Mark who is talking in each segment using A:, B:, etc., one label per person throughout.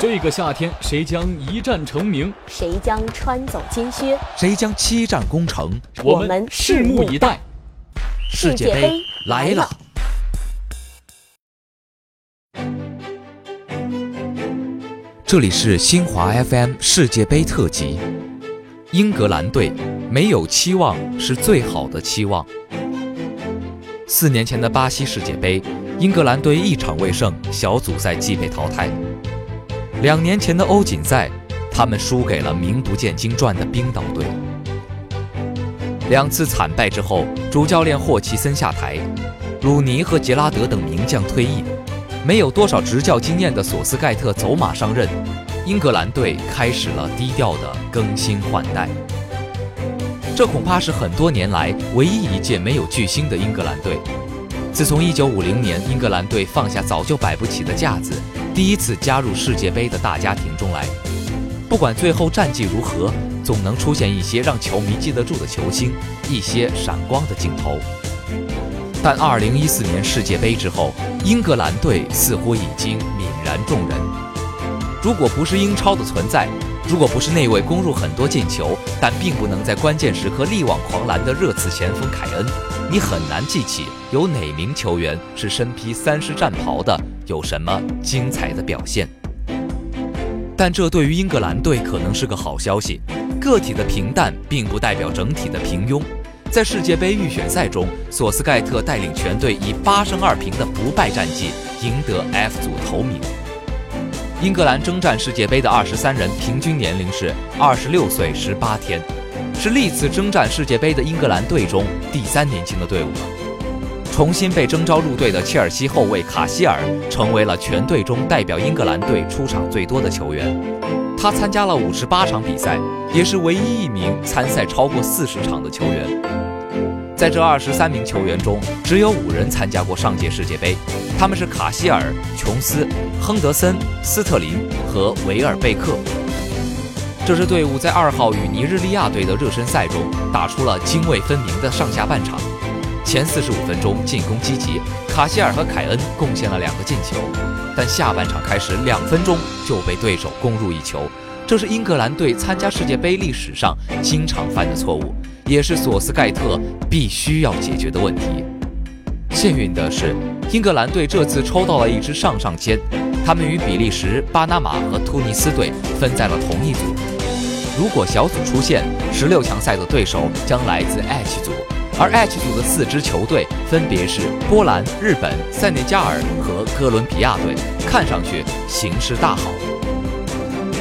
A: 这个夏天，谁将一战成名？
B: 谁将穿走金靴？
C: 谁将七战攻城？
A: 我们拭目以待。
C: 世界杯来了！这里是新华 FM 世界杯特辑。英格兰队没有期望是最好的期望。四年前的巴西世界杯，英格兰队一场未胜，小组赛即被淘汰。两年前的欧锦赛，他们输给了名不见经传的冰岛队。两次惨败之后，主教练霍奇森下台，鲁尼和杰拉德等名将退役，没有多少执教经验的索斯盖特走马上任。英格兰队开始了低调的更新换代，这恐怕是很多年来唯一一届没有巨星的英格兰队。自从1950年英格兰队放下早就摆不起的架子，第一次加入世界杯的大家庭中来，不管最后战绩如何，总能出现一些让球迷记得住的球星，一些闪光的镜头。但2014年世界杯之后，英格兰队似乎已经泯然众人。如果不是英超的存在，如果不是那位攻入很多进球，但并不能在关键时刻力挽狂澜的热刺前锋凯恩，你很难记起有哪名球员是身披三狮战袍的，有什么精彩的表现。但这对于英格兰队可能是个好消息，个体的平淡并不代表整体的平庸。在世界杯预选赛中，索斯盖特带领全队以八胜二平的不败战绩赢得 F 组头名。英格兰征战世界杯的二十三人平均年龄是二十六岁十八天，是历次征战世界杯的英格兰队中第三年轻的队伍了。重新被征召入队的切尔西后卫卡希尔成为了全队中代表英格兰队出场最多的球员，他参加了五十八场比赛，也是唯一一名参赛超过四十场的球员。在这二十三名球员中，只有五人参加过上届世界杯，他们是卡希尔、琼斯、亨德森、斯特林和维尔贝克。这支队伍在二号与尼日利亚队的热身赛中打出了泾渭分明的上下半场。前四十五分钟进攻积极，卡希尔和凯恩贡献了两个进球，但下半场开始两分钟就被对手攻入一球，这是英格兰队参加世界杯历史上经常犯的错误。也是索斯盖特必须要解决的问题。幸运的是，英格兰队这次抽到了一支上上签，他们与比利时、巴拿马和突尼斯队分在了同一组。如果小组出线，十六强赛的对手将来自 H 组，而 H 组的四支球队分别是波兰、日本、塞内加尔和哥伦比亚队，看上去形势大好。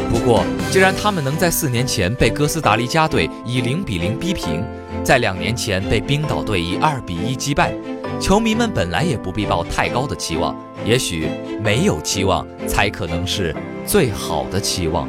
C: 不过，既然他们能在四年前被哥斯达黎加队以零比零逼平，在两年前被冰岛队以二比一击败，球迷们本来也不必抱太高的期望。也许没有期望，才可能是最好的期望。